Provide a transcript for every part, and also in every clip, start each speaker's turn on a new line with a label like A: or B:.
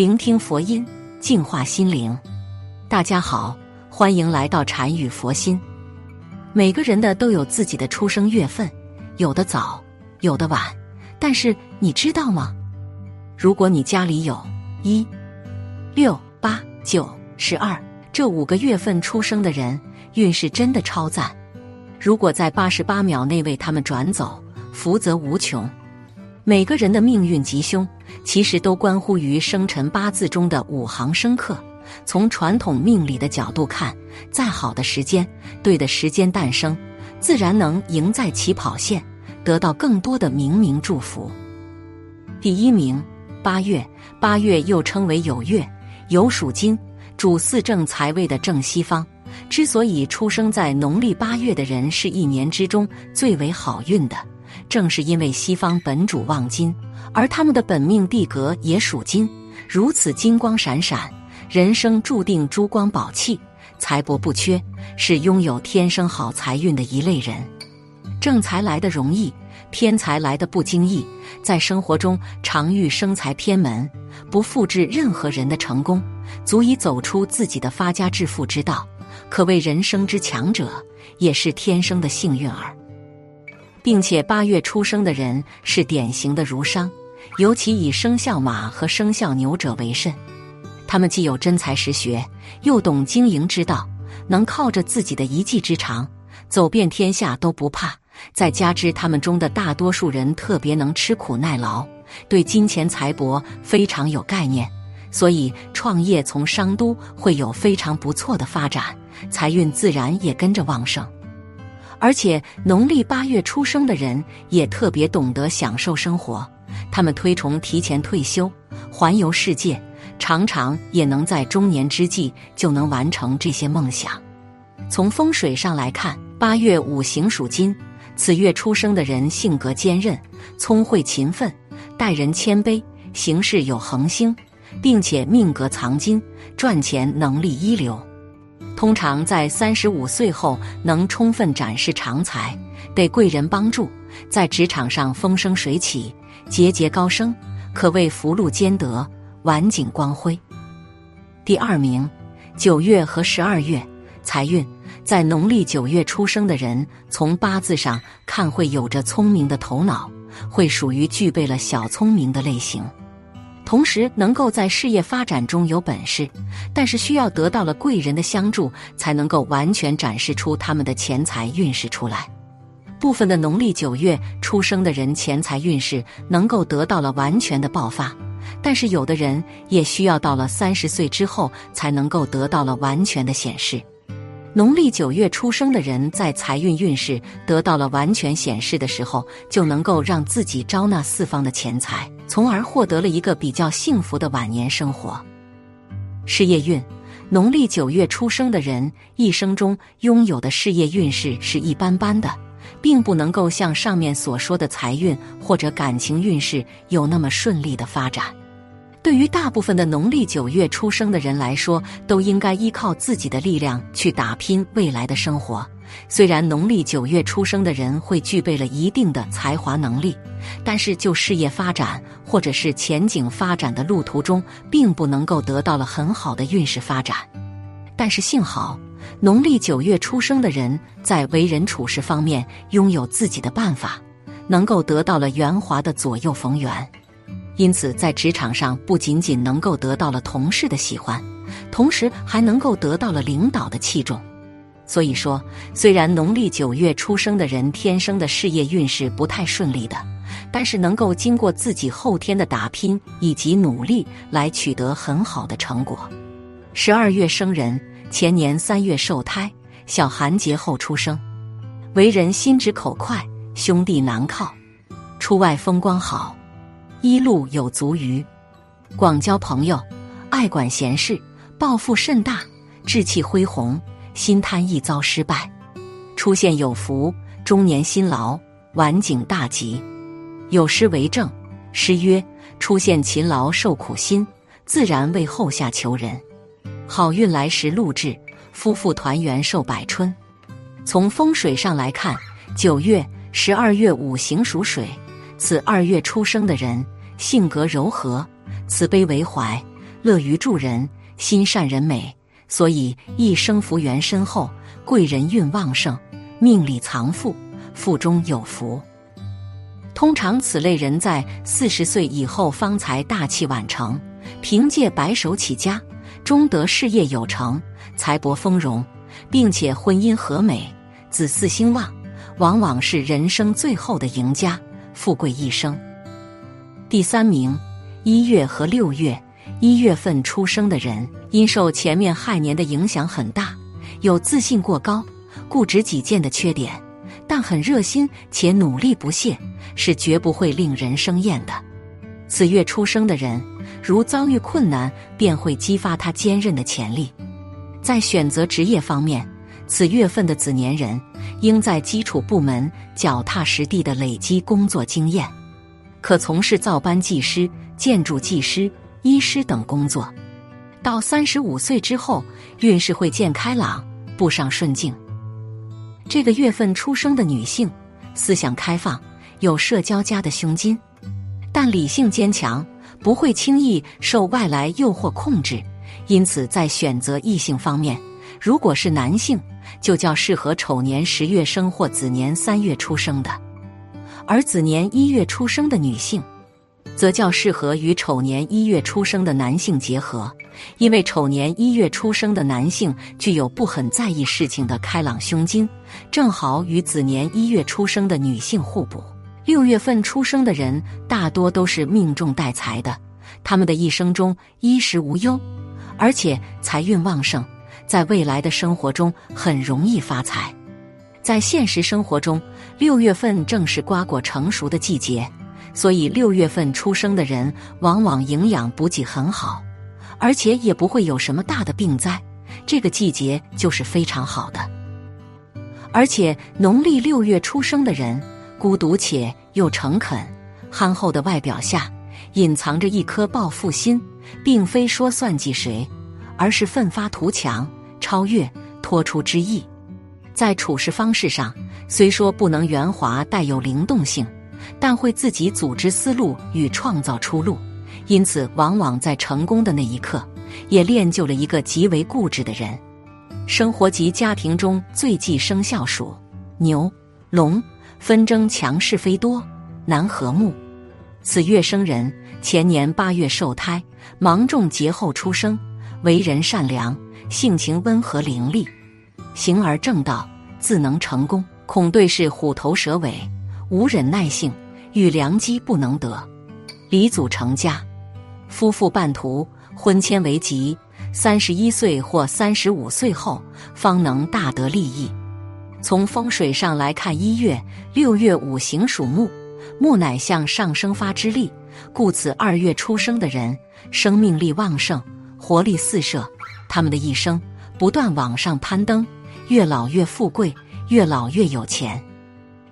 A: 聆听佛音，净化心灵。大家好，欢迎来到禅语佛心。每个人的都有自己的出生月份，有的早，有的晚。但是你知道吗？如果你家里有一、六、八、九、十二这五个月份出生的人，运势真的超赞。如果在八十八秒内为他们转走，福泽无穷。每个人的命运吉凶，其实都关乎于生辰八字中的五行生克。从传统命理的角度看，再好的时间，对的时间诞生，自然能赢在起跑线，得到更多的冥冥祝福。第一名，八月，八月又称为酉月，酉属金，主四正财位的正西方。之所以出生在农历八月的人是一年之中最为好运的。正是因为西方本主旺金，而他们的本命地格也属金，如此金光闪闪，人生注定珠光宝气，财帛不缺，是拥有天生好财运的一类人。正财来的容易，偏财来的不经意，在生活中常遇生财偏门，不复制任何人的成功，足以走出自己的发家致富之道，可谓人生之强者，也是天生的幸运儿。并且八月出生的人是典型的儒商，尤其以生肖马和生肖牛者为甚。他们既有真才实学，又懂经营之道，能靠着自己的一技之长走遍天下都不怕。再加之他们中的大多数人特别能吃苦耐劳，对金钱财帛非常有概念，所以创业从商都会有非常不错的发展，财运自然也跟着旺盛。而且农历八月出生的人也特别懂得享受生活，他们推崇提前退休、环游世界，常常也能在中年之际就能完成这些梦想。从风水上来看，八月五行属金，此月出生的人性格坚韧、聪慧勤奋，待人谦卑，行事有恒心，并且命格藏金，赚钱能力一流。通常在三十五岁后能充分展示长才，得贵人帮助，在职场上风生水起，节节高升，可谓福禄兼得，晚景光辉。第二名，九月和十二月财运，在农历九月出生的人，从八字上看会有着聪明的头脑，会属于具备了小聪明的类型。同时，能够在事业发展中有本事，但是需要得到了贵人的相助，才能够完全展示出他们的钱财运势出来。部分的农历九月出生的人，钱财运势能够得到了完全的爆发，但是有的人也需要到了三十岁之后，才能够得到了完全的显示。农历九月出生的人，在财运运势得到了完全显示的时候，就能够让自己招纳四方的钱财，从而获得了一个比较幸福的晚年生活。事业运，农历九月出生的人一生中拥有的事业运势是一般般的，并不能够像上面所说的财运或者感情运势有那么顺利的发展。对于大部分的农历九月出生的人来说，都应该依靠自己的力量去打拼未来的生活。虽然农历九月出生的人会具备了一定的才华能力，但是就事业发展或者是前景发展的路途中，并不能够得到了很好的运势发展。但是幸好，农历九月出生的人在为人处事方面拥有自己的办法，能够得到了圆滑的左右逢源。因此，在职场上不仅仅能够得到了同事的喜欢，同时还能够得到了领导的器重。所以说，虽然农历九月出生的人天生的事业运势不太顺利的，但是能够经过自己后天的打拼以及努力来取得很好的成果。十二月生人，前年三月受胎，小寒节后出生，为人心直口快，兄弟难靠，出外风光好。一路有足余，广交朋友，爱管闲事，抱负甚大，志气恢宏，心贪易遭失败，出现有福，中年辛劳，晚景大吉。有诗为证，诗曰：“出现勤劳受苦心，自然为后下求人。好运来时路至，夫妇团圆寿百春。”从风水上来看，九月、十二月五行属水。此二月出生的人，性格柔和、慈悲为怀，乐于助人，心善人美，所以一生福缘深厚，贵人运旺盛，命里藏富，腹中有福。通常此类人在四十岁以后方才大器晚成，凭借白手起家，终得事业有成，财帛丰荣，并且婚姻和美，子嗣兴旺，往往是人生最后的赢家，富贵一生。第三名，一月和六月，一月份出生的人，因受前面亥年的影响很大，有自信过高、固执己见的缺点。但很热心且努力不懈，是绝不会令人生厌的。此月出生的人，如遭遇困难，便会激发他坚韧的潜力。在选择职业方面，此月份的子年人应在基础部门脚踏实地的累积工作经验，可从事造班技师、建筑技师、医师等工作。到三十五岁之后，运势会渐开朗，步上顺境。这个月份出生的女性，思想开放，有社交家的胸襟，但理性坚强，不会轻易受外来诱惑控制。因此，在选择异性方面，如果是男性，就较适合丑年十月生或子年三月出生的；而子年一月出生的女性。则较适合与丑年一月出生的男性结合，因为丑年一月出生的男性具有不很在意事情的开朗胸襟，正好与子年一月出生的女性互补。六月份出生的人大多都是命中带财的，他们的一生中衣食无忧，而且财运旺盛，在未来的生活中很容易发财。在现实生活中，六月份正是瓜果成熟的季节。所以六月份出生的人往往营养补给很好，而且也不会有什么大的病灾。这个季节就是非常好的。而且农历六月出生的人，孤独且又诚恳、憨厚的外表下，隐藏着一颗报复心，并非说算计谁，而是奋发图强、超越、脱出之意。在处事方式上，虽说不能圆滑，带有灵动性。但会自己组织思路与创造出路，因此往往在成功的那一刻，也练就了一个极为固执的人。生活及家庭中最忌生肖属牛、龙，纷争强势非多，难和睦。此月生人前年八月受胎，芒种节后出生，为人善良，性情温和伶俐，行而正道，自能成功。恐对是虎头蛇尾。无忍耐性，遇良机不能得，离祖成家，夫妇半途，婚迁为吉。三十一岁或三十五岁后，方能大得利益。从风水上来看，一月、六月五行属木，木乃向上生发之力，故此二月出生的人，生命力旺盛，活力四射。他们的一生不断往上攀登，越老越富贵，越老越有钱。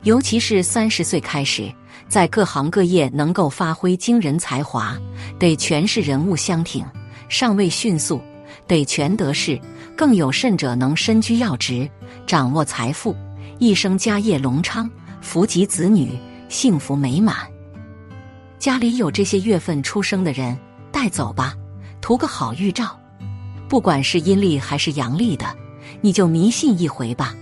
A: 尤其是三十岁开始，在各行各业能够发挥惊人才华，得权势人物相挺，上位迅速，得权得势，更有甚者能身居要职，掌握财富，一生家业隆昌，福及子女，幸福美满。家里有这些月份出生的人，带走吧，图个好预兆。不管是阴历还是阳历的，你就迷信一回吧。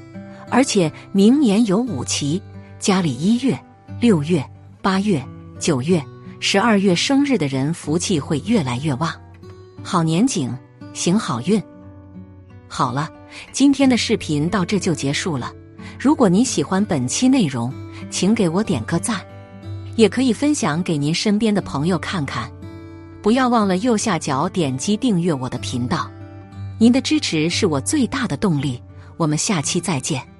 A: 而且明年有五期，家里一月、六月、八月、九月、十二月生日的人福气会越来越旺，好年景，行好运。好了，今天的视频到这就结束了。如果您喜欢本期内容，请给我点个赞，也可以分享给您身边的朋友看看。不要忘了右下角点击订阅我的频道，您的支持是我最大的动力。我们下期再见。